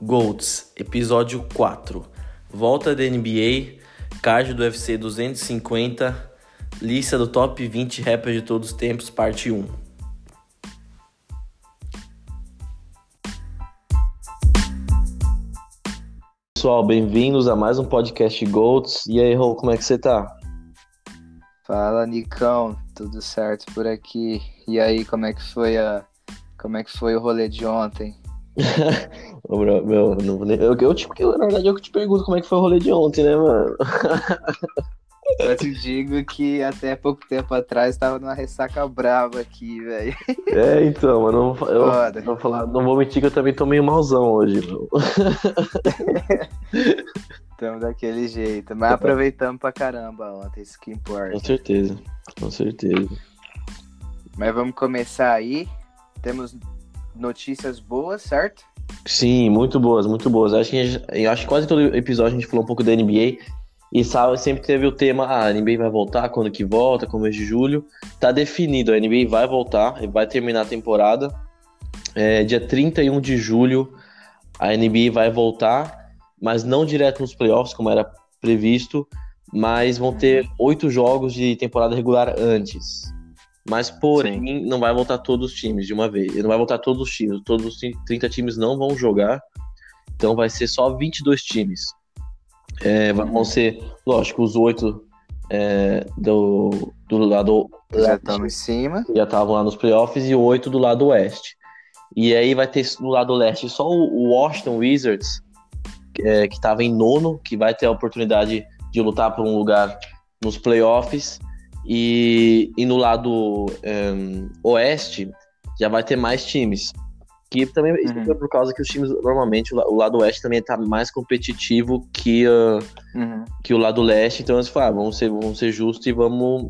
Golds, episódio 4. Volta da NBA, card do UFC 250, lista do top 20 rappers de todos os tempos, parte 1. Pessoal, bem-vindos a mais um podcast Golds. E aí, Rô, como é que você tá? Fala, Nicão, tudo certo por aqui? E aí, como é que foi a como é que foi o rolê de ontem? meu, meu, não, eu, eu, tipo, na verdade, eu que te pergunto como é que foi o rolê de ontem, né, mano? Eu te digo que até pouco tempo atrás tava numa ressaca brava aqui, velho. É, então, mano, eu, eu vou falar, não vou mentir que eu também tô meio malzão hoje, meu. Tamo daquele jeito, mas aproveitamos pra caramba ontem, isso que importa. Com certeza, com certeza. Mas vamos começar aí. Temos notícias boas, certo? Sim, muito boas, muito boas. Acho que, eu acho que quase todo episódio a gente falou um pouco da NBA. E sabe, sempre teve o tema, ah, a NBA vai voltar, quando que volta, começo de julho. Tá definido, a NBA vai voltar, vai terminar a temporada. É, dia 31 de julho a NBA vai voltar, mas não direto nos playoffs, como era previsto, mas vão ter oito jogos de temporada regular antes. Mas, porém, Sim. não vai voltar todos os times de uma vez. Não vai voltar todos os times. Todos os 30 times não vão jogar. Então vai ser só 22 times. É, vão uhum. ser, lógico, os oito é, do, do lado. Já estão em cima. Já estavam lá nos playoffs e oito do lado oeste. E aí vai ter no lado leste só o Washington Wizards, é, que estava em nono, que vai ter a oportunidade de lutar por um lugar nos playoffs. E, e no lado um, oeste já vai ter mais times. Que também uhum. isso é por causa que os times, normalmente, o lado oeste também está mais competitivo que, uh, uhum. que o lado leste. Então eles falam, ah, vamos ser, vamos ser justos e vamos,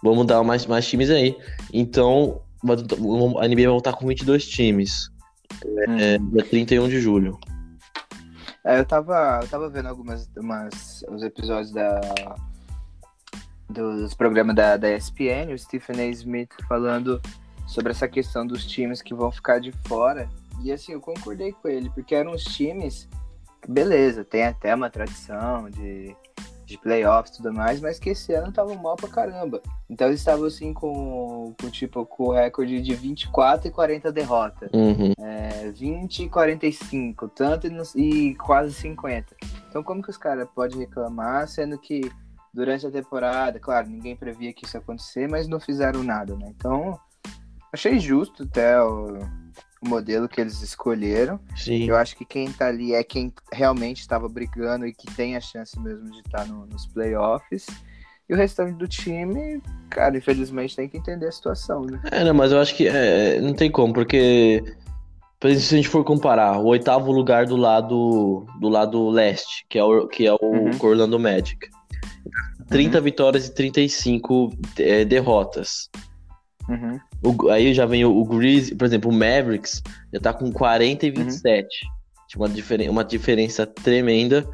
vamos dar mais, mais times aí. Então a NBA vai voltar com 22 times. Uhum. É, dia 31 de julho. É, eu tava, eu tava vendo algumas umas, os episódios da, dos programas da, da ESPN, o Stephen A. Smith falando sobre essa questão dos times que vão ficar de fora. E assim, eu concordei com ele, porque eram os times, beleza, tem até uma tradição de, de playoffs e tudo mais, mas que esse ano estavam mal pra caramba. Então eles estavam assim com, com tipo com o recorde de 24 e 40 derrotas. Uhum. É, 20 e 45, tanto e, e quase 50. Então como que os caras podem reclamar, sendo que durante a temporada, claro, ninguém previa que isso ia acontecer, mas não fizeram nada, né? Então, achei justo até o, o modelo que eles escolheram. Sim. Eu acho que quem tá ali é quem realmente estava brigando e que tem a chance mesmo de estar tá no, nos playoffs. E o restante do time, cara, infelizmente tem que entender a situação, né? É, não, mas eu acho que é, não tem como, porque se a gente for comparar o oitavo lugar do lado do lado leste, que é o, que é o uhum. Orlando Magic. 30 uhum. vitórias e 35 é, derrotas. Uhum. O, aí já vem o, o Grizz, por exemplo, o Mavericks já tá com 40 e 27. Uhum. Tipo, uma, diferen uma diferença tremenda.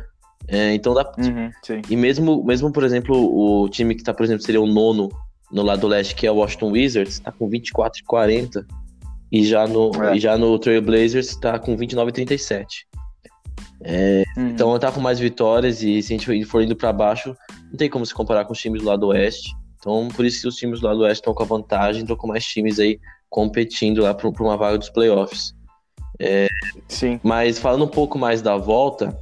É, então dá. Uhum, e mesmo, mesmo, por exemplo, o time que tá, por exemplo, seria o nono no lado leste, que é o Washington Wizards, tá com 24 e 40. E já no, é. e já no Trail Blazers tá com 29 e 37. É, uhum. Então tá com mais vitórias e se a gente for indo para baixo, não tem como se comparar com os times do lado oeste. Então por isso que os times do lado oeste estão com a vantagem, estão com mais times aí competindo lá para uma vaga dos playoffs. É, Sim. Mas falando um pouco mais da volta,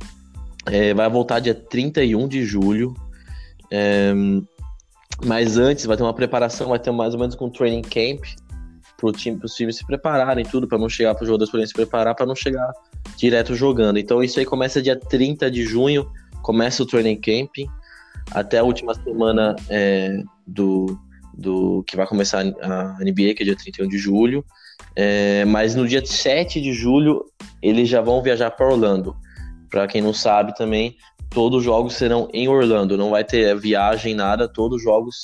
é, vai voltar dia 31 de julho. É, mas antes vai ter uma preparação, vai ter mais ou menos com um training camp para time, os times se prepararem, tudo, para não chegar para os jogadores poderem se preparar, para não chegar direto jogando. Então isso aí começa dia 30 de junho, começa o training camp, até a última semana é, do, do que vai começar a NBA, que é dia 31 de julho. É, mas no dia 7 de julho eles já vão viajar para Orlando. Para quem não sabe também, todos os jogos serão em Orlando, não vai ter viagem nada, todos os jogos,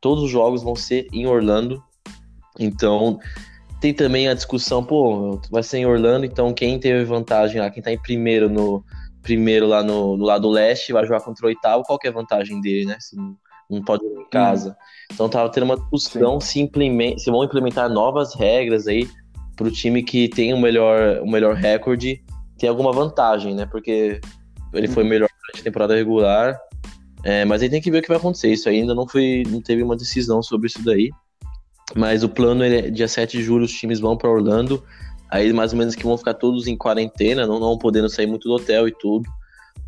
todos os jogos vão ser em Orlando. Então, tem também a discussão, pô, vai ser em Orlando, então quem teve vantagem lá, quem tá em primeiro no primeiro lá no, no lado leste, vai jogar contra o oitavo, qual que é a vantagem dele, né? Se não, não pode ir em casa. Então tava tendo uma discussão se, se vão implementar novas regras aí pro time que tem o melhor, o melhor recorde tem alguma vantagem, né? Porque ele foi melhor durante a temporada regular. É, mas aí tem que ver o que vai acontecer. Isso ainda não foi. não teve uma decisão sobre isso daí. Mas o plano é dia 7 de julho, os times vão para Orlando. Aí mais ou menos que vão ficar todos em quarentena, não, não podendo sair muito do hotel e tudo.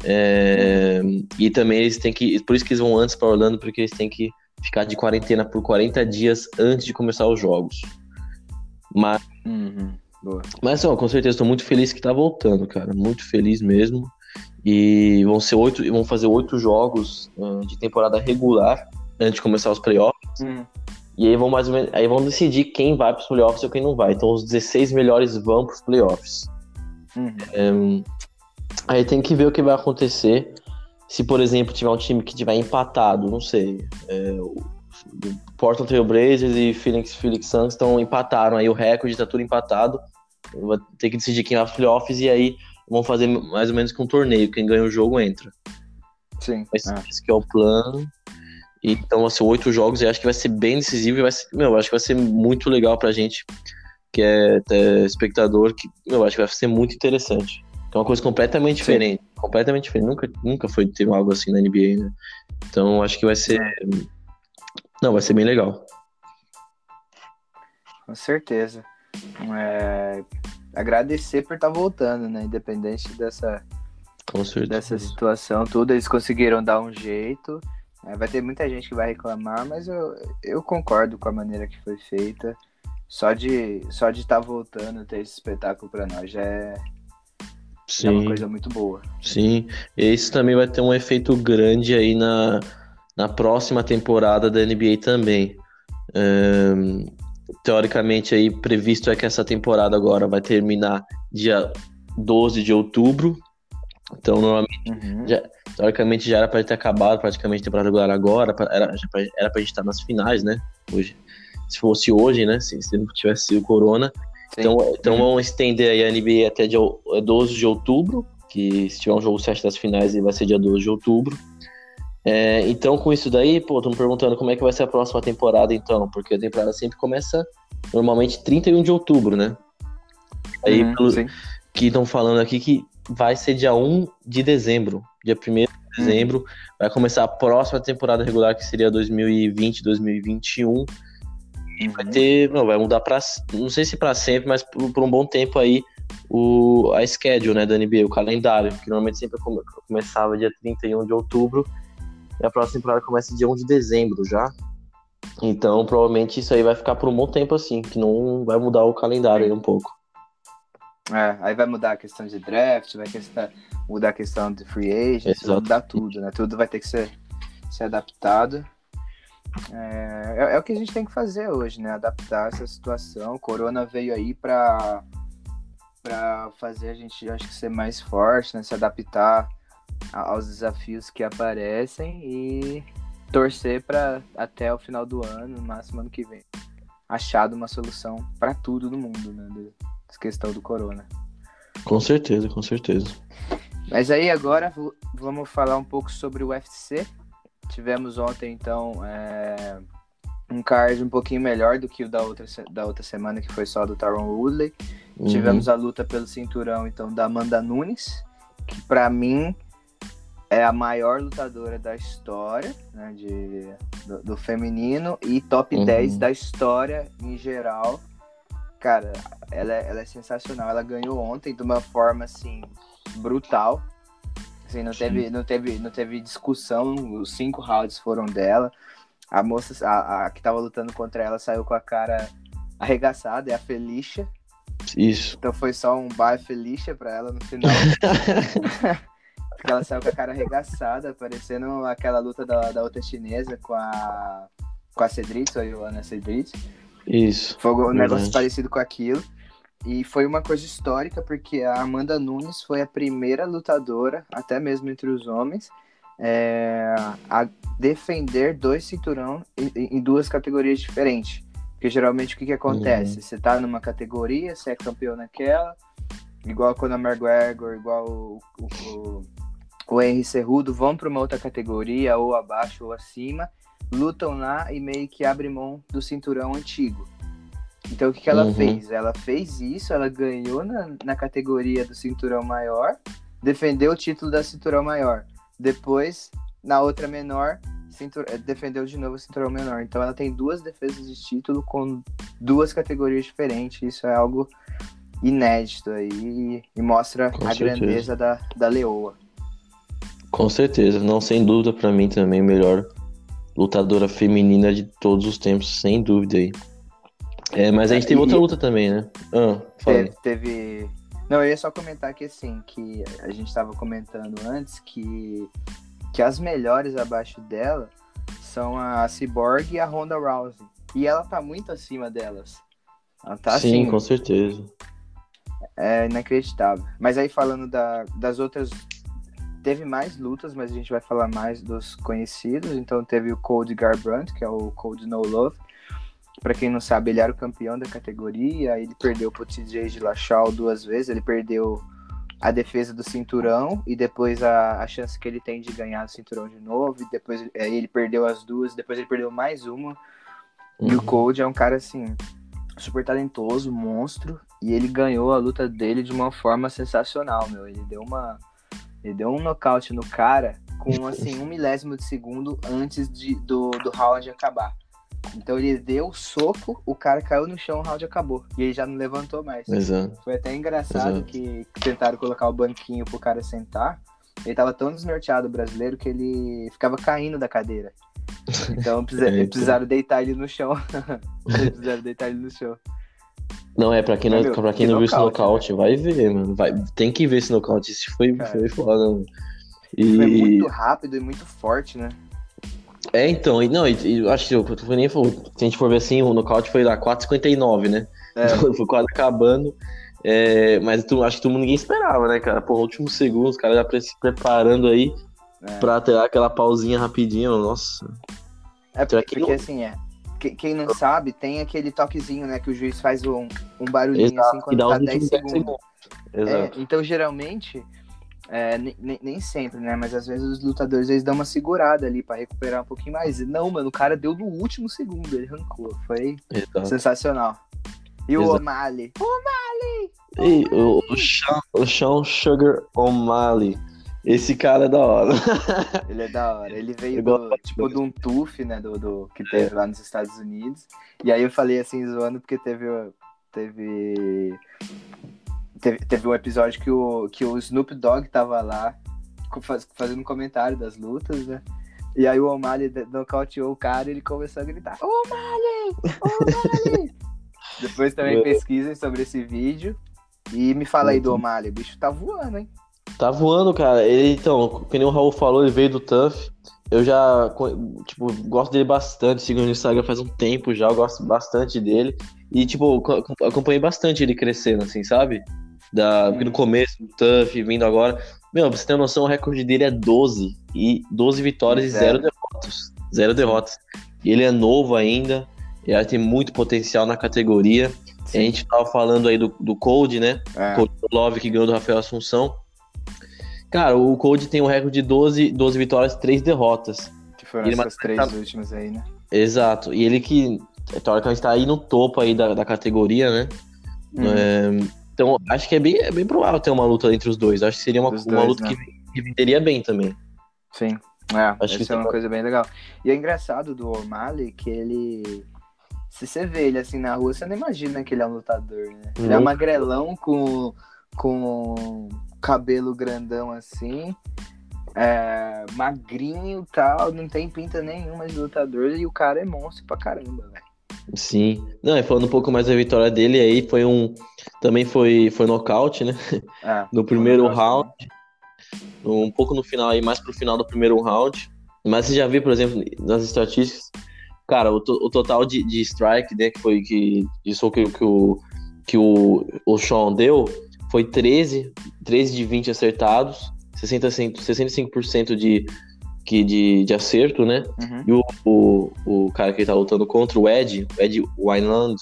É, e também eles têm que. Por isso que eles vão antes para Orlando, porque eles têm que ficar de quarentena por 40 dias antes de começar os jogos. Mas. Uhum. Mas ó, com certeza estou muito feliz que tá voltando, cara. Muito feliz mesmo. E vão ser oito. Vão fazer oito jogos uh, de temporada regular antes de começar os playoffs. Uhum. E aí vão mais ou menos, aí vão decidir quem vai para os playoffs e quem não vai. Então os 16 melhores vão para os playoffs. Uhum. Um, aí tem que ver o que vai acontecer. Se, por exemplo, tiver um time que tiver empatado, não sei. É, o Portland Trail Blazers e Phoenix, Phoenix Suns estão empataram, aí o recorde está tudo empatado. Vai ter que decidir quem vai para os playoffs e aí vão fazer mais ou menos com um torneio. Quem ganha o jogo entra. Sim. Esse, ah. esse é o plano. Então, assim, oito jogos, eu acho que vai ser bem decisivo e vai ser, meu, acho que vai ser muito legal pra gente, que é, é espectador, que, eu acho que vai ser muito interessante. É uma coisa completamente Sim. diferente, completamente diferente. Nunca, nunca foi ter algo assim na NBA, né? Então, acho que vai ser. Não, vai ser bem legal. Com certeza. É... Agradecer por estar tá voltando, né? Independente dessa, dessa situação, tudo, eles conseguiram dar um jeito. É, vai ter muita gente que vai reclamar, mas eu, eu concordo com a maneira que foi feita. Só de só de estar tá voltando ter esse espetáculo para nós já é, Sim. é uma coisa muito boa. Sim, e isso também vai ter um efeito grande aí na, na próxima temporada da NBA também. Um, teoricamente aí previsto é que essa temporada agora vai terminar dia 12 de outubro. Então normalmente uhum. já, Teoricamente já era para ter acabado praticamente a temporada regular agora, era, já pra, era pra gente estar nas finais, né? Hoje. Se fosse hoje, né? Se, se não tivesse sido Corona. Então, então vamos estender aí a NBA até dia 12 de outubro, que se tiver um jogo 7 das finais, vai ser dia 12 de outubro. É, então, com isso daí, pô, tô me perguntando como é que vai ser a próxima temporada, então, porque a temporada sempre começa normalmente 31 de outubro, né? Aí, uhum, pelo, que estão falando aqui que vai ser dia 1 de dezembro. Dia 1 de dezembro uhum. vai começar a próxima temporada regular, que seria 2020, 2021. E vai uhum. ter. Não, vai mudar para Não sei se para sempre, mas por, por, um bom tempo aí o, a schedule né, da NBA, o calendário, que normalmente sempre come, começava dia 31 de outubro. E a próxima temporada começa dia 1 de dezembro já. Então, provavelmente isso aí vai ficar por um bom tempo assim, que não vai mudar o calendário aí um pouco. É, aí vai mudar a questão de draft, vai questão, mudar a questão de free agents, vai mudar tudo, né? Tudo vai ter que ser, ser adaptado. É, é, é, o que a gente tem que fazer hoje, né? Adaptar essa situação. O Corona veio aí para para fazer a gente, acho que ser mais forte, né? Se adaptar aos desafios que aparecem e torcer para até o final do ano, no máximo ano que vem, achado uma solução para tudo no mundo, né? Questão do corona. Com certeza, com certeza. Mas aí agora vamos falar um pouco sobre o UFC. Tivemos ontem, então, é, um card um pouquinho melhor do que o da outra, da outra semana, que foi só do Taron Woodley. Uhum. Tivemos a luta pelo cinturão, então, da Amanda Nunes, que para mim é a maior lutadora da história, né, de, do, do feminino, e top uhum. 10 da história em geral cara, ela é, ela é sensacional. Ela ganhou ontem de uma forma assim brutal. Assim, não teve, não teve, não teve discussão. Os cinco rounds foram dela. A moça, a, a que tava lutando contra ela, saiu com a cara arregaçada. É a Felicia. Isso. Então foi só um bye Felicia pra ela no final. Porque ela saiu com a cara arregaçada, parecendo aquela luta da, da outra chinesa com a com a Cedric, a Joana Cedric. Isso. Foi um negócio parecido com aquilo. E foi uma coisa histórica, porque a Amanda Nunes foi a primeira lutadora, até mesmo entre os homens, é, a defender dois cinturão em, em, duas categorias diferentes. Porque geralmente o que, que acontece? Uhum. Você tá numa categoria, você é campeão naquela, igual quando a McGregor, igual o, o, o Henry Cerrudo vão para uma outra categoria, ou abaixo ou acima, lutam lá e meio que abrem mão do cinturão antigo. Então o que, que ela Uhum. fez? Ela fez isso, ela ganhou na, na categoria do cinturão maior, defendeu o título da cinturão maior. Depois, na outra menor, cintur- eh, defendeu de novo o cinturão menor. Então ela tem duas defesas de título com duas categorias diferentes. Isso é algo inédito aí e, mostra Com a certeza. grandeza da, da leoa. Com certeza, não, sem dúvida, pra mim também, melhor lutadora feminina de todos os tempos, sem dúvida aí. É, mas a gente teve E- outra luta também, né? Ah, fala. Teve, teve- Não, eu ia só comentar que assim, que a gente estava comentando antes que, que as melhores abaixo dela são a Cyborg e a Ronda Rousey. E ela tá muito acima delas. Ela tá Sim, assim, com certeza. é inacreditável. Mas aí falando da- das outras. Teve mais lutas, mas a gente vai falar mais dos conhecidos. Então teve o Cody Garbrandt, que é o Cody No Love. Pra quem não sabe, ele era o campeão da categoria. Ele perdeu pro TJ de Lachal duas vezes. Ele perdeu a defesa do cinturão e depois a, a chance que ele tem de ganhar o cinturão de novo. E depois aí ele perdeu as duas. Depois ele perdeu mais uma. E o Uhum. Cody é um cara assim, super talentoso, monstro, e ele ganhou a luta dele de uma forma sensacional, meu. Ele deu uma ele deu um nocaute no cara com assim um milésimo de segundo antes de, do, do round acabar. Então ele deu o soco, o cara caiu no chão, o round acabou. E ele já não levantou mais. Exato. Foi até engraçado Exato. que tentaram colocar o banquinho pro cara sentar. Ele tava tão desnorteado o brasileiro que ele ficava caindo da cadeira. Então precisa- É, então. precisaram deitar ele no chão. precisaram deitar ele no chão. Não, é pra quem não, pra quem que não viu esse nocaute, nocaute, vai ver, mano. Vai, tem que ver esse nocaute. Isso foi, Cara. foi foda, mano. Foi E, muito rápido e muito forte, né? É, então, e, não, e, e eu acho que eu foi nem se a gente for ver assim, o nocaute foi lá 4,59, né? É. Foi quase acabando. É, mas tu, acho que todo mundo ninguém esperava, né, cara? Pô, último segundo, os caras já se preparando aí É. pra ter aquela pausinha rapidinho, nossa. É porque, que porque não- assim, é. Que- Quem não sabe, tem aquele toquezinho, né? Que o juiz faz um, um barulhinho Exato, assim quando dá tá os 10 últimos 10 segundos. segundos. É, Exato. então, geralmente, é, ne- ne- nem sempre, né? Mas às vezes os lutadores eles dão uma segurada ali pra recuperar um pouquinho mais. Não, mano, o cara deu no último segundo, ele arrancou. Foi exato. sensacional. E o. O'Malley? E o, o, Sean, o Sean Sugar O'Malley. Esse cara é da hora. Ele é da hora. Ele veio do, tipo, de um TUF, né? Do, do, que teve lá nos Estados Unidos. E aí eu falei assim, zoando, porque teve. Teve. Teve, teve um episódio que o, que o Snoop Dogg tava lá faz- fazendo um comentário das lutas, né? E aí o O'Malley nocauteou o cara e ele começou a gritar: O'Malley! O'Malley! Depois também pesquisem sobre esse vídeo. E me fala aí do O'Malley, o bicho tá voando, hein? Tá voando, cara. Ele, então, como o Raul falou, ele veio do Tuff. Eu já, tipo, gosto dele bastante. Sigo no Instagram faz um tempo já. Eu gosto bastante dele. E, tipo, co- acompanhei bastante ele crescendo, assim, sabe? Da, Hum. no começo do Tuff, vindo agora. Meu, pra você ter noção, o recorde dele é 12. E 12 vitórias Zero. e 0 derrotas. Zero derrotas. E ele é novo ainda. E tem muito potencial na categoria. A gente tava falando aí do, do Cold, né? É. Cold Love que ganhou do Rafael Assunção. Cara, o Cold tem um recorde de 12, 12 vitórias, 3 derrotas. Que foram Ele essas três mata- últimas aí, né? Exato. E ele que, teoricamente, tá aí no topo aí da, da categoria, né? Uhum. É, então, acho que é bem, é bem provável ter uma luta entre os dois. Acho que seria uma, Dos uma dois, luta né? que, que venderia bem também. Sim. É, Acho que é uma coisa bem legal. E é engraçado do O'Malley que ele. Se você vê ele assim na rua, você não imagina que ele é um lutador, né? Ele é Não. magrelão com, com cabelo grandão assim, é, magrinho e tal, não tem pinta nenhuma de lutador e o cara é monstro pra caramba, velho. Sim. Não, e falando um pouco mais da vitória dele, aí foi um. Também foi, foi nocaute, né? É, No primeiro round. Um pouco no final aí, mais pro final do primeiro round. Mas você já viu, por exemplo, nas estatísticas, cara, o, to- o total de, de strike, né, que foi que, soco que, que o, que o, o Sean deu, foi 13, 13 de 20 acertados, 60, 65% de, que, de, de acerto, né? Uhum. E o, o, o cara que ele tá lutando contra, o Ed, o Ed Wineland,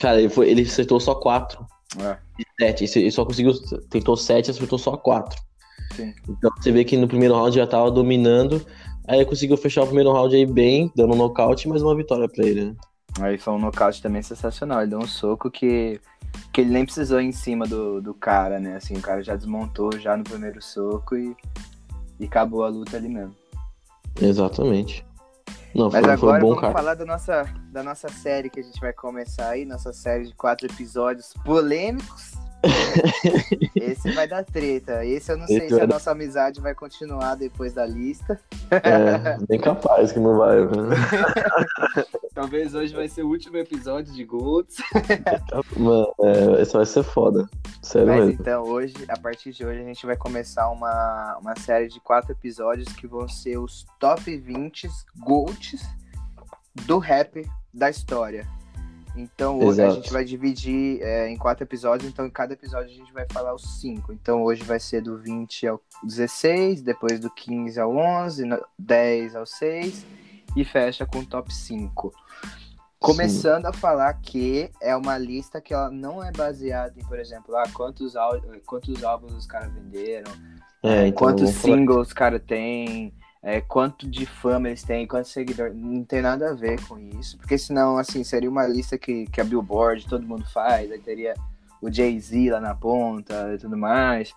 cara, ele, foi, ele acertou só 4 É, de 7. Ele só conseguiu, tentou 7 acertou só 4. sim. Então você vê que no primeiro round já tava dominando. Aí conseguiu fechar o primeiro round aí bem, dando um nocaute, mas uma vitória pra ele, né? Aí foi um nocaute também sensacional. Ele deu um soco que, que ele nem precisou ir em cima do, do cara, né? Assim, o cara já desmontou já no primeiro soco e, e acabou a luta ali mesmo. Exatamente. Não, Mas foi, foi agora bom vamos cara. falar da nossa, da nossa série que a gente vai começar aí, nossa série de quatro episódios polêmicos. Esse vai dar treta. Esse eu não sei Esse se vai a dar- nossa amizade vai continuar depois da lista. É, bem capaz que não vai. né? Talvez hoje vai ser o último episódio de Golds. Mano, é, isso vai ser foda. Sério Mas mesmo. então, hoje, a partir de hoje, a gente vai começar uma, uma série de quatro episódios que vão ser os top 20 GOATs do rap da história. Então, hoje a Exato. gente vai dividir é, em quatro episódios, então em cada episódio a gente vai falar os cinco. Então, hoje vai ser do 20 ao 16, depois do 15 ao 11, no- 10 ao 6 e fecha com o top 5. Começando a falar que é uma lista que ela não é baseada em, por exemplo, ah, quantos, quantos álbuns os caras venderam, É, então, quantos singles os caras têm, é, quanto de fama eles têm, quantos seguidores. Não tem nada a ver com isso. Porque senão, assim, seria uma lista que, que a Billboard, todo mundo faz, aí teria o Jay-Z lá na ponta e tudo mais,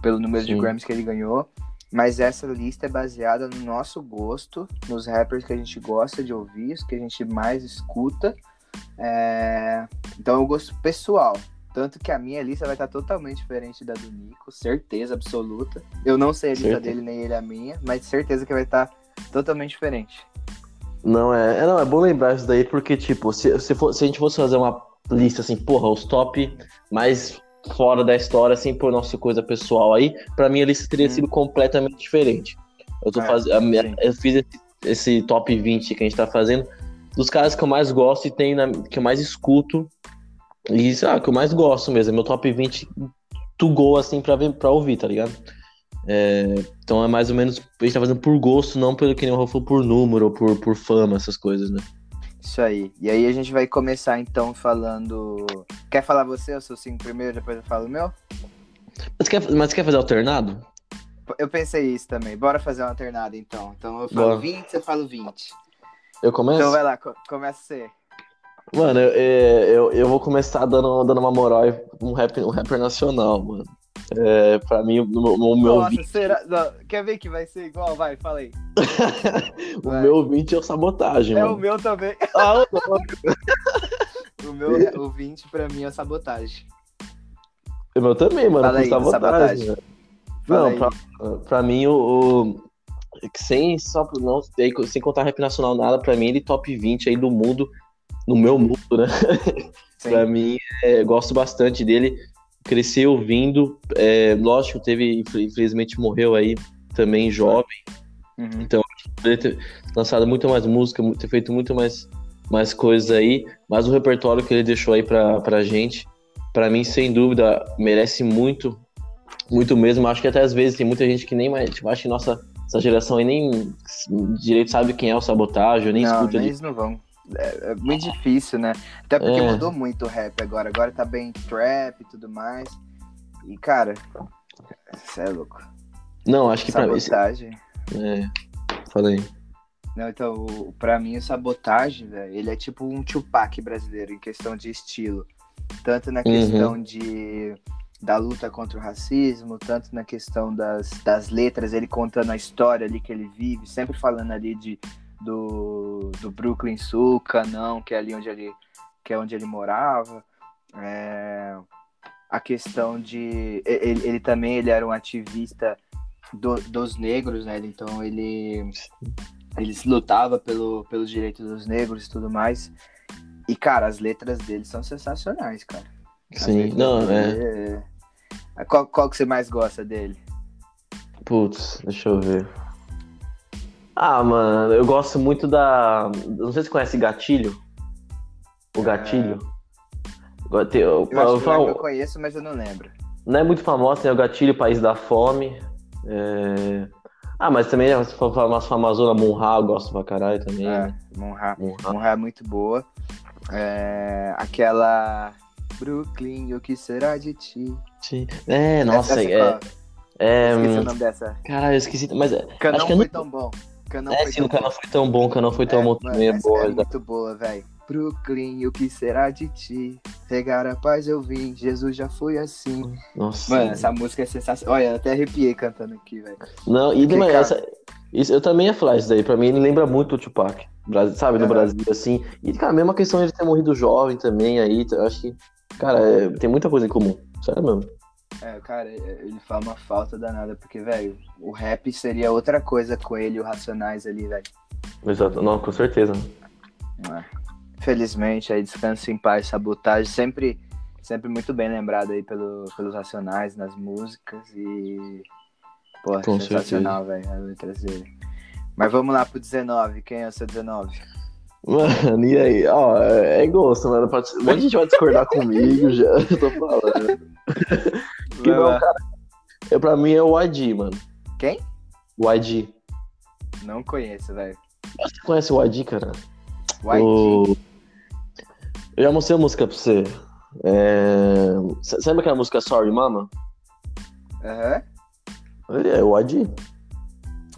pelo número de Sim. Grammys que ele ganhou. Mas essa lista é baseada no nosso gosto, nos rappers que a gente gosta de ouvir, os que a gente mais escuta. É, Então é um gosto pessoal. Tanto que a minha lista vai estar totalmente diferente da do Nico, certeza absoluta. Eu não sei a lista Certeza. dele nem ele a minha, mas certeza que vai estar totalmente diferente. Não, é, é, não, é bom lembrar isso daí, porque, tipo, se, se, for- se a gente fosse fazer uma lista assim, porra, os top mais fora da história, assim, por nossa coisa pessoal aí, pra mim a lista teria Hum. sido completamente diferente. Eu tô É, fazendo. Eu fiz esse, esse top 20 que a gente tá fazendo dos caras que eu mais gosto e na- que eu mais escuto. E isso, ah, que eu mais gosto mesmo. é Meu top 20 to go, assim, pra, ver, pra ouvir, tá ligado? É, então é mais ou menos. A gente tá fazendo por gosto, não pelo que nem o Rafa falou, por número ou por, por fama, essas coisas, né? Isso aí. E aí a gente vai começar então falando. Quer falar você, o seu cinco primeiro, depois eu falo o meu? Mas quer, mas quer fazer alternado? Eu pensei isso também. Bora fazer uma alternada então. Então eu falo Bora. 20, você fala o 20. Eu começo? Então vai lá, co- começa você. Mano, eu, eu, eu vou começar dando, dando uma moral um, rap, um rapper nacional, mano. É, pra mim, o, o meu Nossa, ouvinte, será? Não, quer ver que vai ser igual? Vai, fala aí. o vai. meu ouvinte é o sabotagem, É mano. o meu também. Ah, O meu, o 20 pra mim é sabotagem. o meu também, mano. Fala aí, sabotagem. sabotagem. Fala Não, pra, pra mim, o, o- Sem, só, não, sem contar rap nacional, nada, pra mim, ele top 20 aí do mundo, no meu mundo, né? Pra mim, é, gosto bastante dele. Cresci ouvindo. É, lógico, teve, infelizmente, morreu aí também jovem. Uhum. Poderia ter lançado muito mais música, ter feito muito mais, mais coisas aí. Mas o repertório que ele deixou aí pra, pra gente, pra mim, sem dúvida, merece muito. Muito mesmo. Acho que até às vezes tem muita gente que nem mais. Tipo, acho que nossa essa geração aí nem direito sabe quem é o sabotagem, nem não, escuta nem de eles não vão. É, é muito difícil, né? Até porque É. mudou muito o rap agora. Agora tá bem trap e tudo mais. E, cara, você é louco. Não, acho que pra mim. Sabotagem. É, falei. Não, então, pra mim, o Sabotagem, velho, ele é tipo um Tupac brasileiro em questão de estilo. Tanto na Uhum. questão de da luta contra o racismo, tanto na questão das, das letras, ele contando a história ali que ele vive, sempre falando ali de, do, do Brooklyn Sul, Canão, que é ali onde ele, que é onde ele morava. É, a questão de... Ele, ele também ele era um ativista do- dos negros, né? Então ele eles lutava pelo, pelos direitos dos negros e tudo mais. E, cara, as letras dele são sensacionais, cara. As Sim, não, é. dele é- Qual, qual que você mais gosta dele? Putz, deixa eu ver. Ah, mano, eu gosto muito da. Não sei se você conhece Gatilho. O Gatilho. Tem- Eu, Eu eu falo- eu conheço, mas eu não lembro. não é muito famoso, tem o Gatilho, País da Fome. É, Ah, mas também, se for falar famosona, Munha, eu gosto pra caralho também. É, né? Monra. Monra é muito boa. É, aquela. Brooklyn, o que será de ti? É, nossa, Essa- é. essa qual? é Esqueci hum, o nome dessa. Caralho, eu esqueci. Mas é, Canão acho que é foi no- tão bom. Canão é, foi sim, tão o não foi tão bom, o não foi tão É, bom também, é boa. é né? muito boa, velho. Brooklyn, o que será de ti? Regar a paz eu vim, Jesus já foi assim. Nossa. Mano, essa música é sensacional. Olha, até arrepiei cantando aqui, velho. Não, e cara- essa, isso, eu também ia falar isso daí. Pra mim, ele lembra muito o Tupac. Sabe, no Aham. Brasil, assim. E, cara, a mesma questão de ele ter morrido jovem também aí. Eu acho que, cara, é, tem muita coisa em comum. Sério mesmo. É, cara, ele faz uma falta danada, porque, velho, o rap seria outra coisa com ele e o Racionais ali, velho. Exato. Não, com certeza. É. Felizmente, aí descanso em paz, sabotagem, sempre, sempre muito bem lembrado aí pelo, pelos Racionais nas músicas e. Pô, Com sensacional, velho, as letras dele. Mas vamos lá pro 19, quem é o seu 19? Mano, e aí? Ó, é, é gosto, mano. Um monte de gente vai discordar comigo já. Tô falando. Que não, cara. Eu, pra mim é o YG, mano. Quem? O YG. Não conheço, velho. Você conhece o YG, cara? YG. O- Eu já mostrei a música pra você. É... Sabe aquela música Sorry Mama? Aham. Ele é o YG.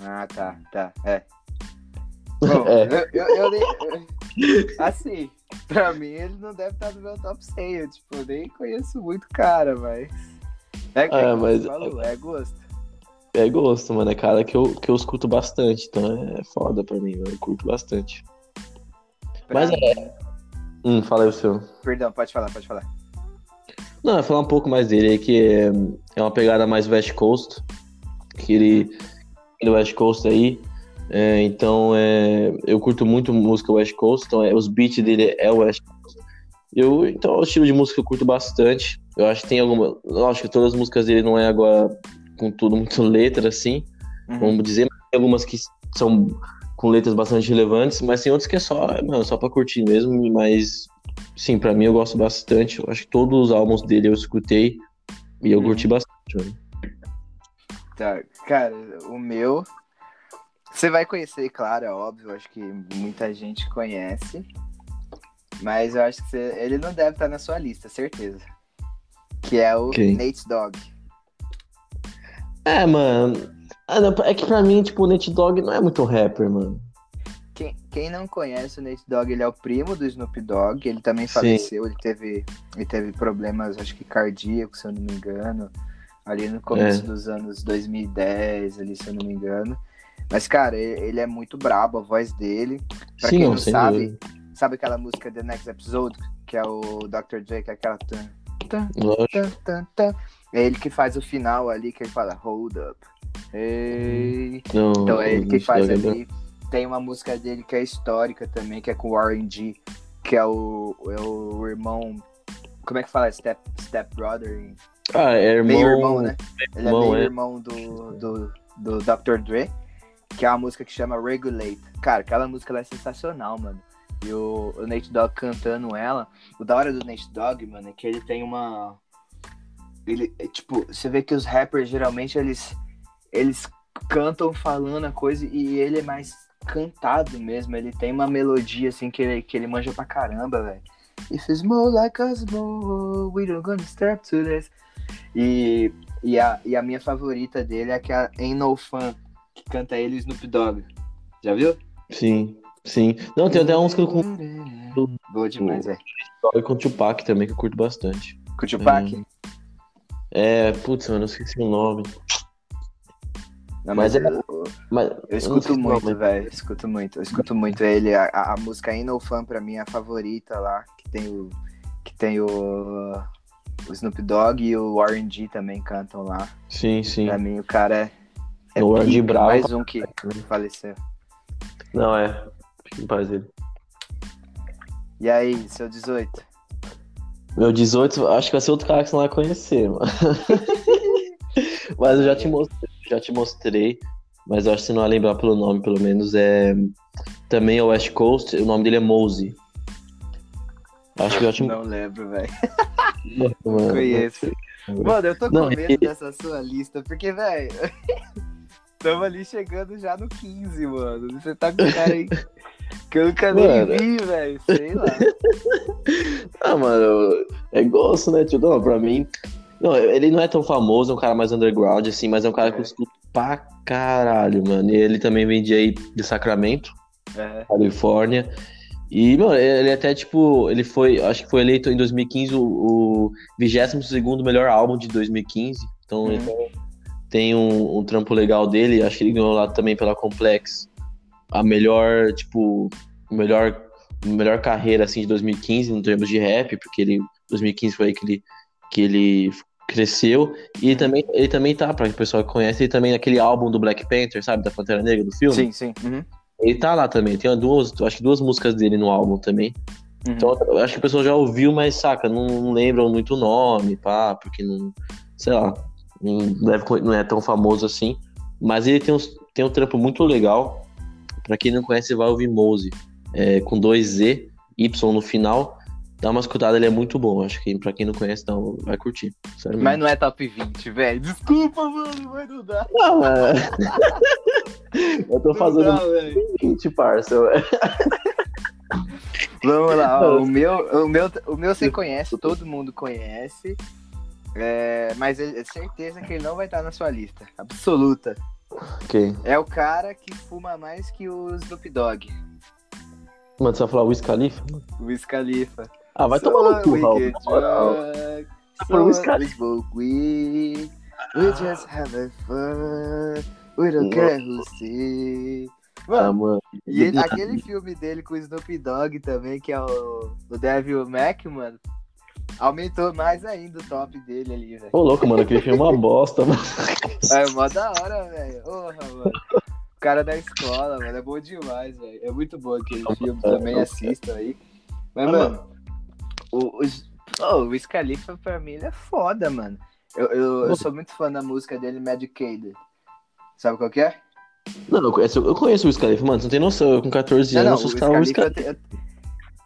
Ah, tá, tá, é. Bom, É. eu, eu, eu nem- Assim, pra mim ele não deve estar no meu top 100. Eu, tipo, eu nem conheço muito cara, mas. É, É, como mas- falou, é gosto. É gosto, mano. É cara que eu, que eu escuto bastante. Então é foda pra mim, mano. Eu curto bastante. Pra Mas mim- Hum, fala aí o seu. Perdão, pode falar, pode falar. Não, eu falar um pouco mais dele aí, que é, é uma pegada mais West Coast. Que ele. Ele é West Coast aí. É, então é, eu curto muito música West Coast. Então é, os beats dele é West Coast. Eu, então é o estilo de música que eu curto bastante. Eu acho que tem alguma. Lógico que todas as músicas dele não é agora com tudo muito letra assim. Uhum. vamos dizer, mas tem algumas que são com letras bastante relevantes, mas tem outras que é só, mano, só pra curtir mesmo, mas sim, pra mim eu gosto bastante. Eu acho que todos os álbuns dele eu escutei e eu Uhum. curti bastante, mano. Tá, cara, o meu. Você vai conhecer, claro, é óbvio. Acho que muita gente conhece. Mas eu acho que você- ele não deve estar na sua lista, certeza. Que é o Quem? Nate Dogg. É, mano. Ah, é que pra mim, tipo, o Nate Dogg não é muito rapper, mano. Quem, quem não conhece o Nate Dogg, ele é o primo do Snoop Dogg. Ele também Sim. faleceu. Ele teve, ele teve problemas, acho que cardíacos, se eu não me engano. Ali no começo É. dos anos 2010, ali, se eu não me engano. Mas, cara, ele, ele é muito brabo, a voz dele. Pra sim, quem não, sabe, dúvida. Sabe aquela música The Next Episode, que é o Dr. Dre, que é aquela. É ele que faz o final ali, que ele fala Hold up. Hey. Não, Então é ele que faz é ali. Tem uma música dele que é histórica também, que é com o R&G, que é o, é o irmão. Como é que fala? Step, step brother? Ah, é irmão. Meio irmão, né? Ele irmão, é meio é. irmão do, do, do Dr. Dre, que é uma música que chama Regulate. Cara, aquela música é sensacional, mano. E o, o Nate Dogg cantando ela. O da hora do Nate Dogg, mano, é que ele tem uma. Ele, é, tipo, você vê que os rappers geralmente eles, eles cantam falando a coisa e ele é mais cantado mesmo. Ele tem uma melodia assim que ele, que ele manja pra caramba, velho. If it's more like us more, we don't gonna step to this. E, e, a, e a minha favorita dele é aquela Ain't No Fun, que canta ele e Snoop Dogg. Já viu? Sim, sim. Não, tem até uma música com, Boa demais, velho. com o Tupac também que eu curto bastante. Com o Tupac? É, putz, mano, eu esqueci o nome. Não, Mas mas é- eu, Mas, eu escuto sei muito, velho. Escuto muito. Eu escuto muito ele. A, a, música Ain't No Fun pra mim é a favorita lá. Que tem o. Que tem o. O Snoop Dogg e o R&G também cantam lá. Sim, sim. Pra mim o cara é. é O pica, bravo Mais um que faleceu. Não, é. Em paz ele. E aí, seu 18? Meu 18, acho que vai ser outro cara que você não vai conhecer, mano. mas eu já te mostrei, já te mostrei. Mas eu acho que você não vai lembrar pelo nome, pelo menos. É. Também é o West Coast, o nome dele é Mosey. Acho que eu já te Não lembro, velho. mano. Conheço. Mano, eu tô com Não, medo e- dessa sua lista, porque, velho. Tamo ali chegando já no 15, mano. Você tá com cara aí que eu nunca nem Mano. vi, velho. Sei lá. Ah, mano, é gosto, né, tio? Não, pra mim. Não, ele não é tão famoso, é um cara mais underground, assim, mas é um cara que É. eu escuto pra caralho, mano. E ele também vem de aí de Sacramento, É. Califórnia. E, mano, ele até, tipo, ele foi, acho que foi eleito em 2015 o, o 22 melhor álbum de 2015. Então, Uhum. ele tem, tem um, um trampo legal dele. Acho que ele ganhou lá também pela Complex a melhor, tipo, melhor, melhor carreira, assim, de 2015 em termos de rap, porque ele, 2015 foi aí que ele, que ele cresceu. E ele também, ele também tá, pra o pessoal que conhece, ele também naquele álbum do Black Panther, sabe, da Pantera Negra, do filme. Sim, sim. Uhum. Ele tá lá também, tem duas, acho que duas músicas dele no álbum também. Uhum. Então, eu acho que o pessoal já ouviu, mas saca, não, não lembram muito o nome, pá, porque não, sei lá, não, deve, não é tão famoso assim. Mas ele tem, uns, tem um trampo muito legal. Pra quem não conhece, vai ouvir Mose, é, com dois Z, Y no final. Dá uma escutada, ele é muito bom. Acho que pra quem não conhece, não, vai curtir. Sério Mas mesmo. não é top 20, velho. Desculpa, mano, mas não dá. Não, é... eu tô Não fazendo dá, velho. 20, parça. Vamos lá, ó, o meu, o meu, o meu você conhece, todo mundo conhece. É, mas é certeza que ele não vai estar na sua lista. Absoluta. Ok. É o cara que fuma mais que o Snoop Dogg. Mano, você vai falar Wiz Khalifa? O Khalifa. Ah, vai So tomar no cu, we Raul. so Wiz we Khalifa. weed, we just having fun, we don't Nossa. care who see. Ah, Mano, mano. e ele- aquele filme dele com o Snoop Dogg também, que é o, o Devil Mac, mano, aumentou mais ainda o top dele ali, velho. Ô, louco, mano, aquele filme é uma bosta, mano. É mó da hora, velho. Porra, mano. O cara da escola, mano, é bom demais, velho. É muito bom aquele filme, também assistam aí. Mas, Ah, mano, o, o, oh, o Wiz Khalifa, pra mim, ele é foda, mano. Eu, eu, eu sou muito fã da música dele, Medicated. Sabe qual que é? Não, eu conheço, eu conheço o Wiz Khalifa, mano. Você não tem noção. Eu com 14 Não, não, anos o eu o Wiz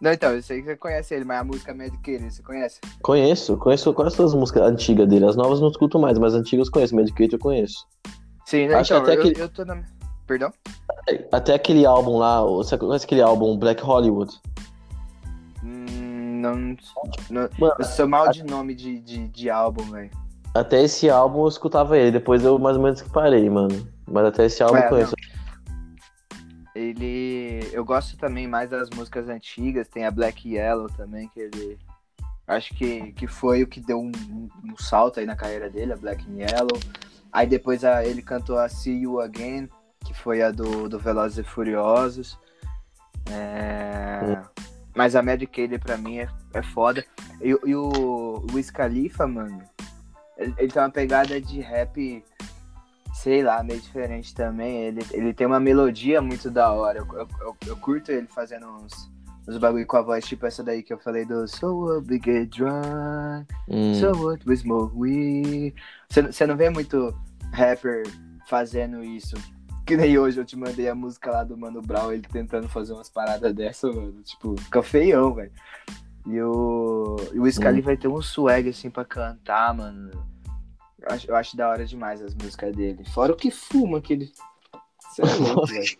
Não, então, eu sei que você conhece ele, mas a música Medicated, você conhece? Conheço, conheço todas as músicas antigas dele. As novas não escuto mais, mas as antigas eu conheço. Medicated eu conheço. Sim, né? Acho então, até eu, que- eu tô na... Perdão? Até aquele álbum lá, você conhece aquele álbum Black Hollywood? Hum, não, não... Mano, Eu sou mal de nome de, de, de álbum, velho. até esse álbum eu escutava ele. Depois eu mais ou menos que parei, mano. Mas até esse álbum É, eu conheço. Ele. Eu gosto também mais das músicas antigas, tem a Black Yellow também, que ele. Acho que, que foi o que deu um, um- um salto aí na carreira dele, a Black Yellow. Aí depois a, ele cantou a See You Again, que foi a do, do Velozes e Furiosos. É, Mas a Medicaid pra mim é, é foda. E, e o Wiz Khalifa, mano, ele, ele tem uma pegada de rap sei lá, meio diferente também. Ele, ele tem uma melodia muito da hora. Eu, eu, eu, eu curto ele fazendo uns, uns bagulho com a voz, tipo essa daí que eu falei do So what we get drunk, Hum, so what we smoke weed. Você não- vê muito rapper fazendo isso. Que nem hoje eu te mandei a música lá do Mano Brown, ele tentando fazer umas paradas dessa, mano. Tipo, fica feião, velho. E o, e o Wiz Hum. Vai ter um swag assim pra cantar, mano. Eu acho, eu acho da hora demais as músicas dele. Fora o que fuma, que ele. Você é louco, velho.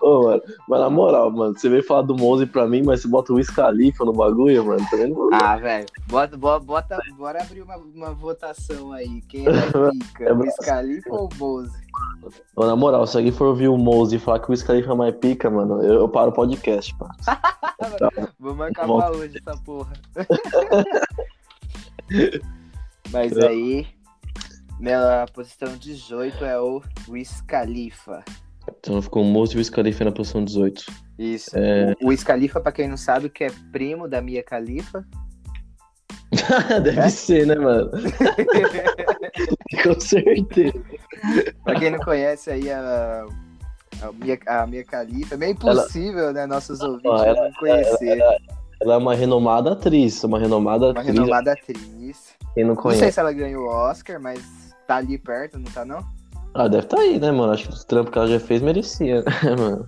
Ô, mano, mas na moral, mano, você veio falar do Mose pra mim, mas você bota o Wiz Khalifa no bagulho, mano, não vou... Ah, velho. Bota, bota, bota, bora abrir uma, uma votação aí. Quem é pica? É o ou o Bose? Ô, Na moral, se alguém for ouvir o Mose e falar que o Wiz Khalifa é mais pica, mano, eu, eu paro o podcast, pá. Vamos acabar Volta. hoje essa porra. Mas aí, minha posição 18 é o Wiz Khalifa. Então ficou o Mose e o Wiz Khalifa na posição 18. Isso. É. O Wiz Khalifa, pra quem não sabe, que é primo da Mia Khalifa. Deve É? ser, né, mano? Com certeza. pra quem não conhece aí a, a, Mia, a Mia Khalifa, é meio impossível, né, nossos ouvintes Ó, ela- não conhecer. Ela é uma renomada atriz, uma renomada Uma atriz, renomada atriz. quem não Não sei conhece. se ela ganhou o Oscar, mas tá ali perto, não tá não? Ah, deve estar aí, né, mano? Acho que os trampos que ela já fez merecia, né, mano?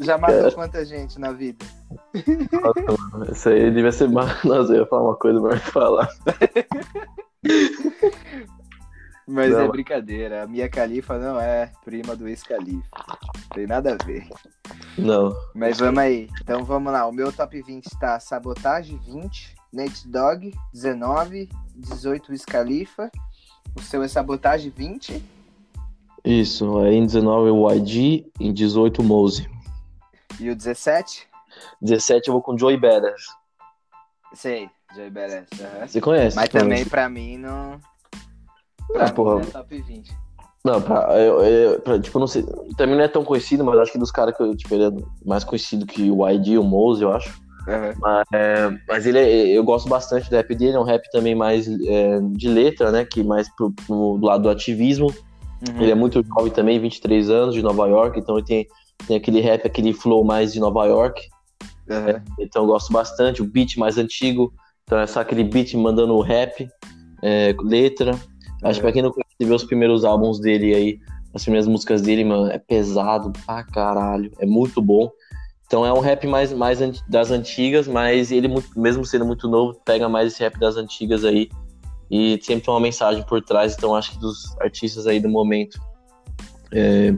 Já matou quanta gente na vida? Nossa, Isso aí devia ser mais. Nossa, eu ia falar uma coisa, mas falar. Mas Não, é brincadeira. A Mia Khalifa não é prima do Wiz Khalifa. Tem nada a ver. Não. Mas vamos aí. Então vamos lá. O meu top 20 tá Sabotagem 20, Nate Dogg 19, 18 Wiz Khalifa. O seu é Sabotagem 20 Isso, aí em 19 o YG, em 18 o Mose. e o 17. 17 eu vou com Joey Badass. Sei, Joey Badass. aham. Você conhece? Mas você também, conhece? pra mim, não. Pra Ah, mim, porra. não é top 20. Não, pra, eu, eu- pra- tipo, não sei. Também não é tão conhecido, mas acho que dos caras que eu, tipo, ele é mais conhecido que o YG, o Mose, eu acho. Aham. Mas, é, mas ele é- eu gosto bastante do rap dele, é um rap também mais é, de letra, né? Que mais pro, pro- do lado do ativismo. Uhum. Ele é muito jovem também, 23 anos, de Nova York, então ele tem, tem aquele rap, aquele flow mais de Nova York. Aham. Então eu gosto bastante, o beat mais antigo. Então é só aquele beat mandando rap, é, letra. Acho que pra quem não conhece, vê os primeiros álbuns dele aí, as primeiras músicas dele, mano, é pesado pra caralho, é muito bom. Então é um rap mais, mais das antigas, mas ele, mesmo sendo muito novo, pega mais esse rap das antigas aí. E sempre tem uma mensagem por trás, então acho que dos artistas aí do momento é,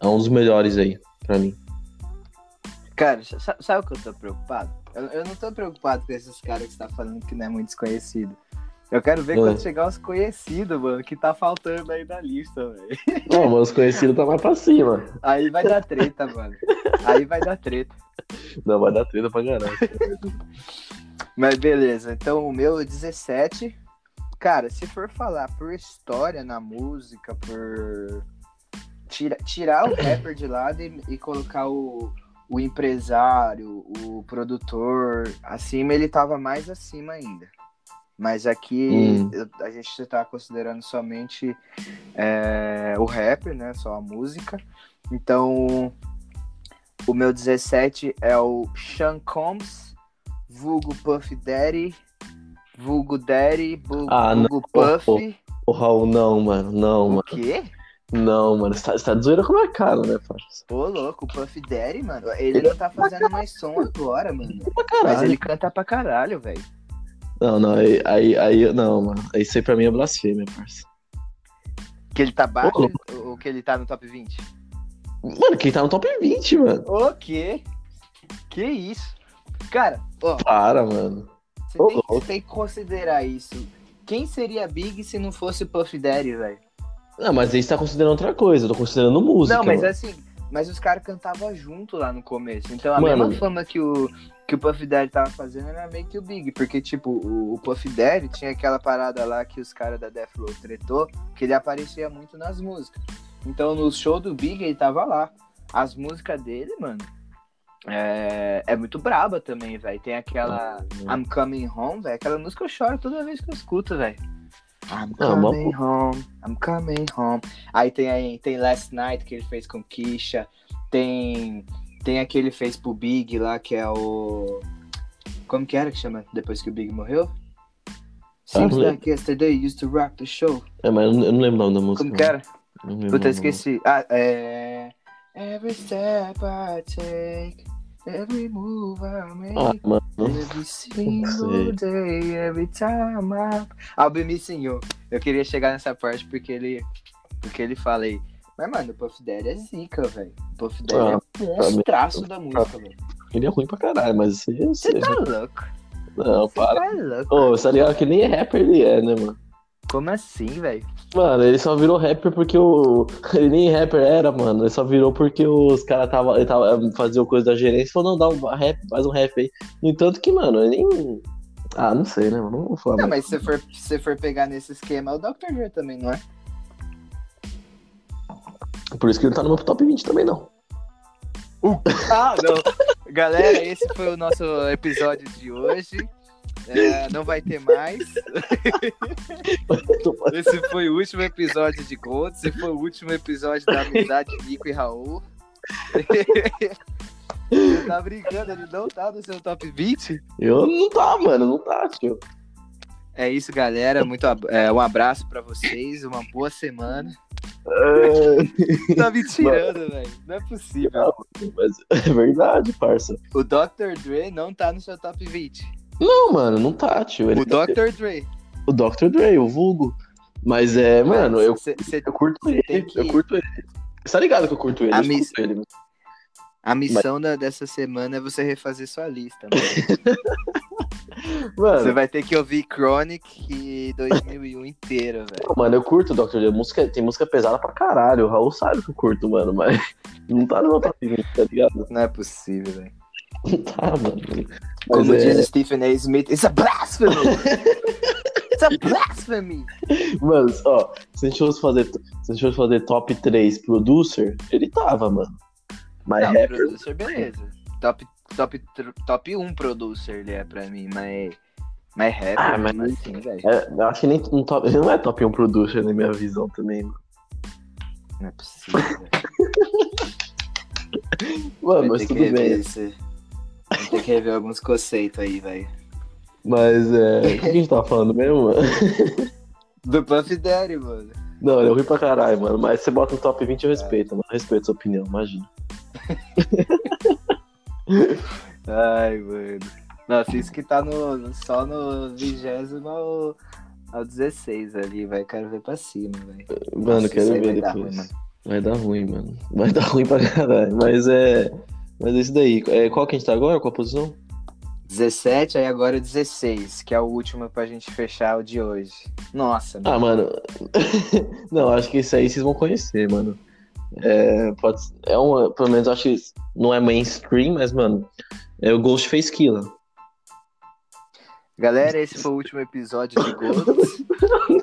é um dos melhores aí, pra mim. Cara, sa- sabe o que eu tô preocupado? Eu, eu não tô preocupado com esses caras que você tá falando que não é muito desconhecido. Eu quero ver É. quando chegar os conhecidos, mano, que tá faltando aí na lista, velho. Não, mas os conhecidos tá mais pra cima. Aí vai dar treta, mano. Aí vai dar treta. Não, vai dar treta pra caralho. Mas beleza, então o meu 17. Cara, se for falar por história na música, por. Tira, tirar o rapper de lado e, e colocar o, o empresário, o produtor acima, ele tava mais acima ainda. Mas aqui Hum. eu- a gente tá considerando somente é, o rapper, né? Só a música. Então, o meu 17 é o Sean Combs, vulgo Puff Daddy, vulgo Daddy, vulgo, Ah, não. vulgo Puff. Ô, Raul, não, mano, não, O mano. quê? Não, mano, você tá, você tá de zoeira com a minha cara, né, parça? Ô, louco, o Puff Daddy, mano. Ele não tá fazendo mais som agora, mano. Mas ele canta pra caralho, velho. Não, não, aí, aí, aí, não, mano. Isso aí pra mim é blasfêmia, parça. Que ele tá baixo Ô, ou que ele tá no top 20? Mano, quem tá no top 20, mano? O quê? Que isso? Cara, ó, Para, mano. você tem, você tem que considerar isso. Quem seria Big se não fosse o Puff Daddy, velho? Não, mas aí você tá considerando outra coisa, eu tô considerando música. Não, mas mano. assim, mas os caras cantavam junto lá no começo. Então a Mano. mesma fama que o, que o Puff Daddy tava fazendo era meio que o Big. Porque, tipo, o, o Puff Daddy tinha aquela parada lá que os caras da Death Row tretou, que ele aparecia muito nas músicas. Então no show do Big ele tava lá. As músicas dele, mano, é, é muito braba também, velho. Tem aquela I'm Coming Home, velho. Aquela música eu choro toda vez que eu escuto, velho. I'm Ah, uma coming home, I'm coming home. Aí tem aí, tem Last Night que ele fez com Kisha. Tem tem aquele que ele fez pro Big lá que é o como que era que chama depois que o Big morreu? Seems lembro. like yesterday used to rock the show. É, mas eu não, lembro o nome da música. Como que era? Puta, esqueci. Ah, é. Every step I take, every move I make, Ah, mano. every single day, every time I. I'll be missing you. Eu queria chegar nessa parte porque ele. Porque ele fala aí. Mas, mano, o Puff Daddy é zica, velho. O Puff Daddy Ah, é um monstraço da música, velho. Ele é ruim pra caralho, mas Você tá louco. Não, Você para. tá louco. Ô, ligado que nem rapper ele é, né, mano? Como assim, velho? Mano, ele só virou rapper porque o. Ele nem rapper era, mano. Ele só virou porque os caras tava, ele tava faziam coisa da gerência e falou, não, dá um rap, faz um rap aí. No entanto que, mano, ele nem. Ah, não sei, né, mano? Não vou falar. Não, mais. mas se for, se for pegar nesse esquema, é o Dr. Dre também, não é? Por isso que ele tá no meu top 20 também, não. Ah, não. Galera, esse foi o nosso episódio de hoje. É, não vai ter mais. Esse foi o último episódio de Gold. Esse foi o último episódio da amizade de Nico e Raul. Você tá brincando, ele não tá no seu top 20? Eu não tá, mano, não tá, tio. É isso, galera. Muito, ab- é, um abraço pra vocês. Uma boa semana. Tá me tirando, velho. Não é possível. Mas é verdade, parça. O Dr. Dre não tá no seu top 20. Não, mano, não tá, tio. Ele O Dr. Dre. o Dr. Dre, o vulgo. Mas é, mano, eu, Cê- cê- eu curto ele. que- Eu curto ele. Você tá ligado que eu curto ele? A miss- ele. A missão da- dessa semana é você refazer sua lista. Mano. Mano, Você vai ter que ouvir Chronic e 2001 inteiro, velho. Mano, eu curto o Dr. Dre. Música, tem música pesada pra caralho. O Raul sabe que eu curto, mano, mas não tá no meu top 20, tá ligado? Não é possível, velho. tá, mano. Como Mas é- diz Stephen A. Smith, it's a blasphemy! it's a blasphemy! Mano, ó, se a gente fosse fazer, se a gente fosse fazer top 3 producer, ele tava, mano. Mas Não, rapper, producer, beleza. Top, top, top 1 producer ele é pra mim, mas. Mas rapper, Ah, mas- mesmo assim, velho. é, eu acho que nem um top, ele não é top 1 producer na minha visão também, mano. Não é possível. Mano, mas tudo bem. esse- Ter que rever alguns conceitos aí, velho. Mas é. O que a gente tava falando mesmo, mano? Do Puff Daddy, mano. Não, ele é ruim pra caralho, mano. Mas você bota no top 20 eu respeito, mano. Respeito sua opinião, imagina. Ai, mano. Nossa, isso que tá no, só no vigésimo ao, ao 16 ali, vai. Quero ver pra cima, velho. Mano, Nossa, quero ver vai dar depois. ruim. Vai dar ruim, mano. Vai dar ruim pra caralho. Mas é. Mas é isso daí. É, qual que a gente tá agora? Qual a posição? 17, aí agora 16, que é o último pra gente fechar o de hoje. Nossa, Ah, mano. não, acho que isso aí vocês vão conhecer, mano. É, pode, é uma, pelo menos acho que não é mainstream, mas, mano, é o Ghostface Killer. Galera, esse foi o último episódio de Ghosts.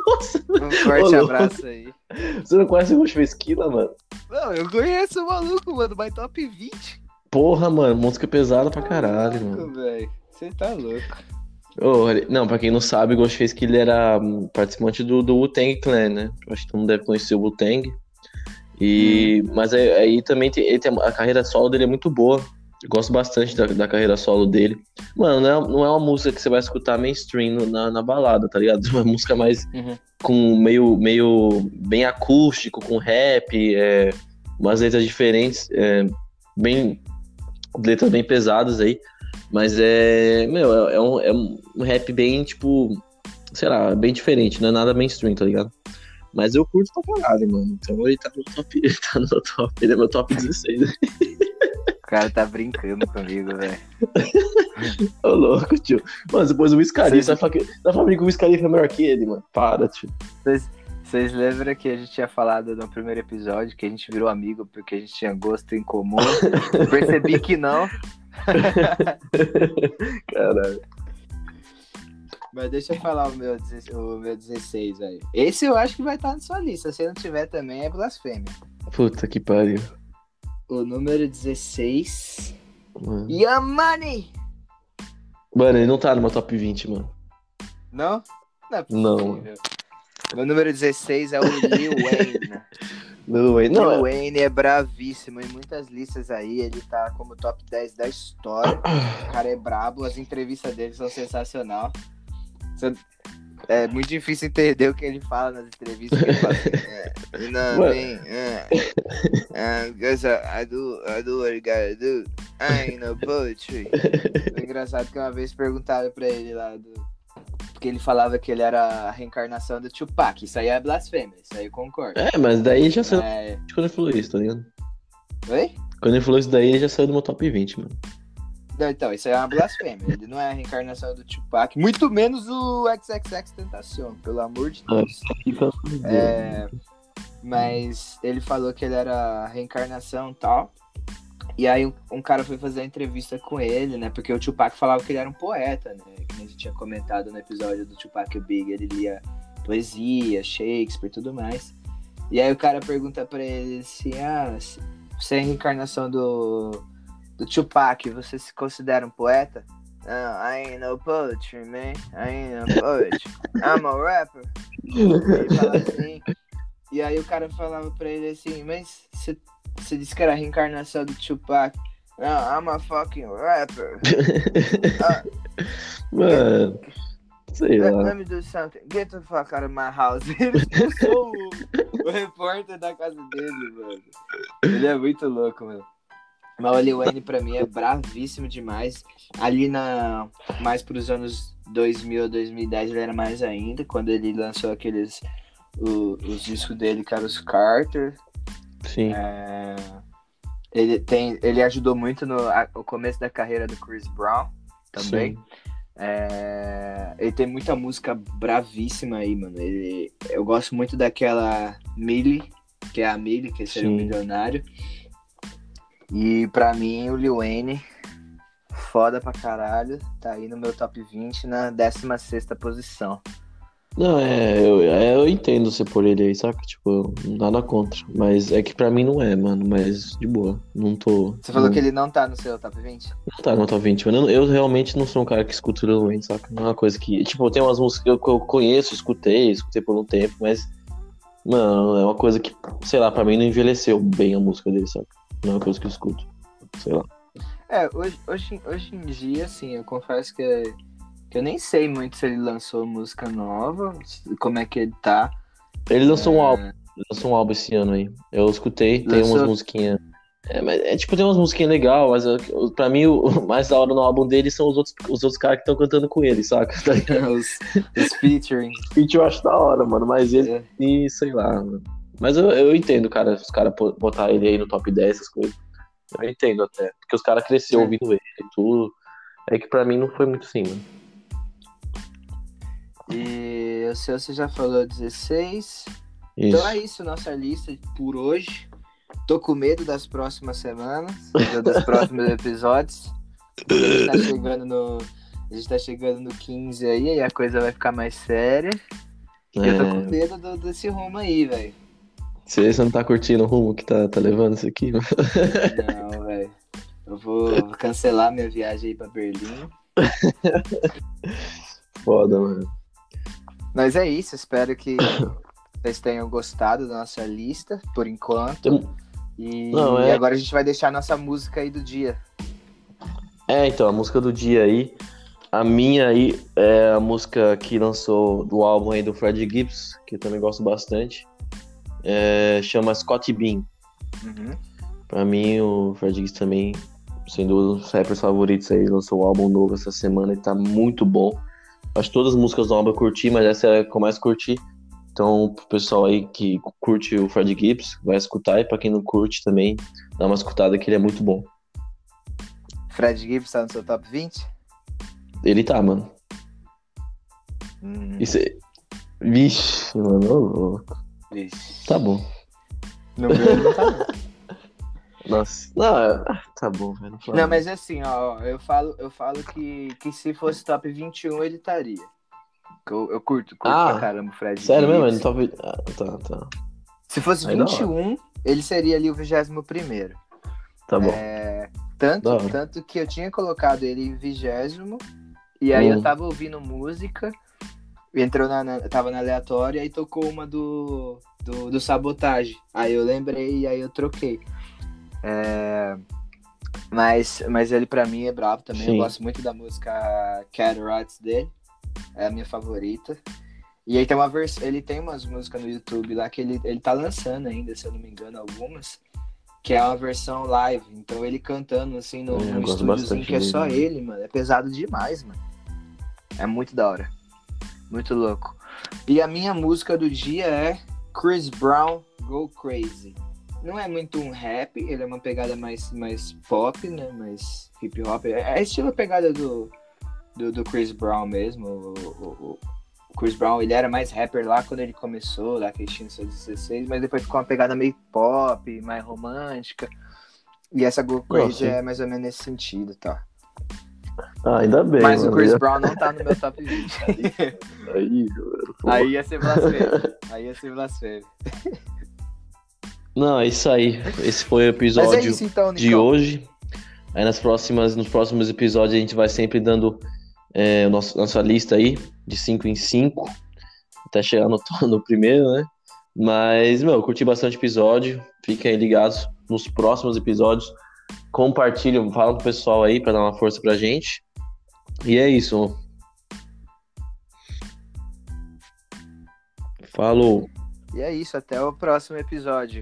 Nossa, Um forte Ô, abraço aí. você não conhece o Ghostface Killer, mano? Não, eu conheço o maluco, mano, mas top 20. Porra, mano, música pesada pra caralho, mano. Velho. Você tá louco. Ele- não, pra quem não sabe, o Ghostface Killer era hum, participante do, do Wu-Tang Clan, né? Acho que todo mundo deve conhecer o Wu-Tang. E, Mas aí, aí também tem, ele tem- a carreira solo dele é muito boa. Eu gosto bastante da, da carreira solo dele. Mano, não é, não é uma música que você vai escutar mainstream na, na balada, tá ligado? É uma música mais Uhum. com meio, meio bem acústico, com rap, é, umas letras diferentes, é, bem letras bem pesadas aí, mas é, meu, é, é um, é um rap bem, tipo, sei lá, bem diferente, não é nada mainstream, tá ligado? Mas eu curto pra caralho, mano. Então ele tá no top, ele tá no top, ele é meu top 16. O cara tá brincando comigo, velho. Ô louco, tio. Mano, depois o Vocês- você vai falar que- o Khalifa é melhor que ele, mano. Para, tio. Vocês, vocês lembram que a gente tinha falado no primeiro episódio que a gente virou amigo porque a gente tinha gosto em comum? Percebi que não. Caralho. Mas deixa eu falar o meu, 16 o meu 16, velho. Esse eu acho que vai estar na sua lista. Se não tiver também, é blasfêmia. Puta que pariu. O número 16. Mano. Money! Mano, ele não tá no meu top 20, mano. Não? Não é Não. Meu número 16 é o Lil Wayne. Ele não Lil é. Wayne é bravíssimo. Em muitas listas aí, ele tá como top 10 da história. O cara é brabo, as entrevistas dele são sensacional. É muito difícil entender o que ele fala nas entrevistas. que Ele fala assim, é, you know what I mean? É, because I, I do, I do what I gotta do. I ain't no poetry. Engraçado que uma vez perguntaram pra ele lá do. Porque ele falava que ele era a reencarnação do Tupac. Isso aí é blasfêmia, isso aí eu concordo. É, mas daí já saiu É... quando ele falou isso, tá ligado? Oi? Quando ele falou isso daí, ele já saiu do meu top 20, mano. Não, então, isso aí é uma blasfêmia. Ele não é a reencarnação do Tupac, muito menos o XXX Tentacion, pelo amor de Deus. Fica- É, mas ele falou que ele era a reencarnação e tal. E aí um, um cara foi fazer a entrevista com ele, né? Porque o Tupac falava que ele era um poeta, né? Que a gente tinha comentado no episódio do Tupac e Big. Ele lia poesia, Shakespeare e tudo mais. E aí o cara pergunta pra ele assim, ah, você é a reencarnação do, do Tupac, você se considera um poeta? Não, I ain't no poetry, man. I ain't no poet. I'm a rapper. Fala assim. E aí o cara falava pra ele assim, mas você, você disse que era a reencarnação do Tupac. Não, I'm a fucking rapper. Ah, Mano, sei let, lá. let me do something. Get the fuck out of my house. Ele expulsou o, o repórter da casa dele, mano. Ele é muito louco, mano. Mas o Lil Wayne pra mim é bravíssimo demais. Ali na mais pros anos 2000, 2010 ele era mais ainda, quando ele lançou aqueles o- os discos dele, que eram os Carter. Sim. É, ele tem, ele ajudou muito no a- o começo da carreira do Chris Brown também. É, ele tem muita música bravíssima aí, mano. Ele, eu gosto muito daquela Millie, que é a Millie, que seria um Sim. milionário. E pra mim, o Lil Wayne foda pra caralho. Tá aí no meu top 20 na 16 posição. Não, é eu, é, eu entendo você por ele aí, saca? Tipo, nada contra. Mas é que pra mim não é, mano. Mas de boa. Não tô. Você falou não, que ele não tá no seu top 20? Não tá no top 20, mano. Eu, eu realmente não sou um cara que escuta Lil Wayne, saca? Não é uma coisa que. Tipo, tem umas músicas que eu, que eu conheço, escutei, escutei por um tempo, mas. Mano, é uma coisa que, sei lá, pra mim não envelheceu bem a música dele, saca? Não é uma coisa que eu escuto. Sei lá. É, hoje, hoje, hoje em dia, assim, eu confesso que, que eu nem sei muito se ele lançou música nova, como é que ele tá. Ele lançou um É. álbum. Ele lançou um álbum esse ano aí. Eu escutei, tem Lançou? umas musiquinhas. É, mas, é tipo, tem umas musiquinhas legais, mas eu- pra mim o mais da hora no álbum dele são os outros, os outros caras que estão cantando com ele, saca? Tá os, os featuring. Feat eu acho da hora, mano, mas ele, É. e sei lá. mano. Mas eu, eu entendo, cara, os caras botar ele aí no top 10, essas coisas. Eu entendo até. Porque os caras cresceram ouvindo ele e tudo. É que pra mim não foi muito assim, mano. E o seu você já falou 16. Então Isso. é isso, nossa lista por hoje. Tô com medo das próximas semanas, dos próximos episódios. A gente tá chegando no. A gente tá chegando no 15 aí, aí a coisa vai ficar mais séria. E eu tô com É, medo do- desse rumo aí, velho. você você não tá curtindo o rumo que tá, tá levando isso aqui, mano? Não, velho. Eu vou vou cancelar minha viagem aí pra Berlim. Foda, mano. Mas é isso, espero que vocês tenham gostado da nossa lista, por enquanto. Tem- E, Não, é- e agora a gente vai deixar a nossa música aí do dia. É, então, a música do dia aí. A minha aí é a música que lançou do álbum aí do Fred Gibbs, que eu também gosto bastante. É, chama Scott Bean. Uhum. Pra mim, o Fred Gibbs também, sendo um dos rappers favoritos aí, lançou um álbum novo essa semana e tá muito bom. Acho que todas as músicas do álbum eu curti, mas essa é a que eu mais curti. Então, pro pessoal aí que curte o Fred Gibbs, vai escutar. E pra quem não curte também, dá uma escutada que ele é muito bom. Fred Gibbs tá no seu top 20? Ele tá, mano. Hum, Isso é... Vixe, mano, ô louco. vixe. Tá bom. No meu não tá, não. Nossa. Não, ah, tá bom, velho. Não, mas assim, ó, eu falo, eu falo que, que se fosse top 21 ele estaria. Eu, eu curto, curto Ah, pra caramba o Fred Sério mesmo? Gibbs. Tá... Ah, tá, tá. Se fosse Aí da hora. 21, ele seria ali o 21 primeiro. Tá bom. É, tanto, tanto que eu tinha colocado ele em vigésimo, e aí eu Hum. tava ouvindo música, entrou na, na- tava na aleatória e tocou uma do, do, do Sabotage. Aí eu lembrei e aí eu troquei. É, mas, mas ele pra mim é brabo também, Sim. eu gosto muito da música Cat Rats dele, é a minha favorita. E aí tem uma vers... ele tem umas músicas no YouTube lá que ele, ele tá lançando ainda, se eu não me engano, algumas que é uma versão live. Então ele cantando assim no, É, no estúdiozinho que é só dele. ele, mano. É pesado demais, mano. É muito da hora. Muito louco. E a minha música do dia é Chris Brown Go Crazy. Não é muito um rap, ele é uma pegada mais, mais pop, né? Mais hip hop. É é estilo pegada do, do, do Chris Brown mesmo. O, o- o Chris Brown, ele era mais rapper lá quando ele começou, lá que ele tinha seus 16, mas depois ficou uma pegada meio pop, mais romântica. E essa Go Crazy é mais ou menos nesse sentido, tá? Ah, ainda bem. Mas o mano. Chris Brown não tá no meu top 20. Aí, pô. Aí ia ser blasfêmio. Aí ia ser blasfêmio. Não, é isso aí. Esse foi o Mas episódio é isso então, de hoje. Aí nas próximas, nos próximos episódios a gente vai sempre dando é, nosso, nossa lista aí, de 5 em 5, até chegar no, no primeiro, né? Mas, meu, eu curti bastante episódio. Fiquem aí ligados nos próximos episódios. Compartilham, fala pro pessoal aí pra dar uma força pra gente. E é isso. Falou. E é isso, até o próximo episódio.